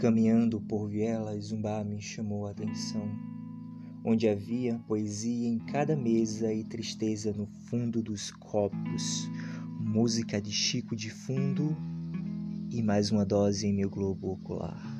Caminhando por vielas, um bar me chamou a atenção, onde havia poesia em cada mesa e tristeza no fundo dos copos, música de Chico de fundo e mais uma dose em meu globo ocular.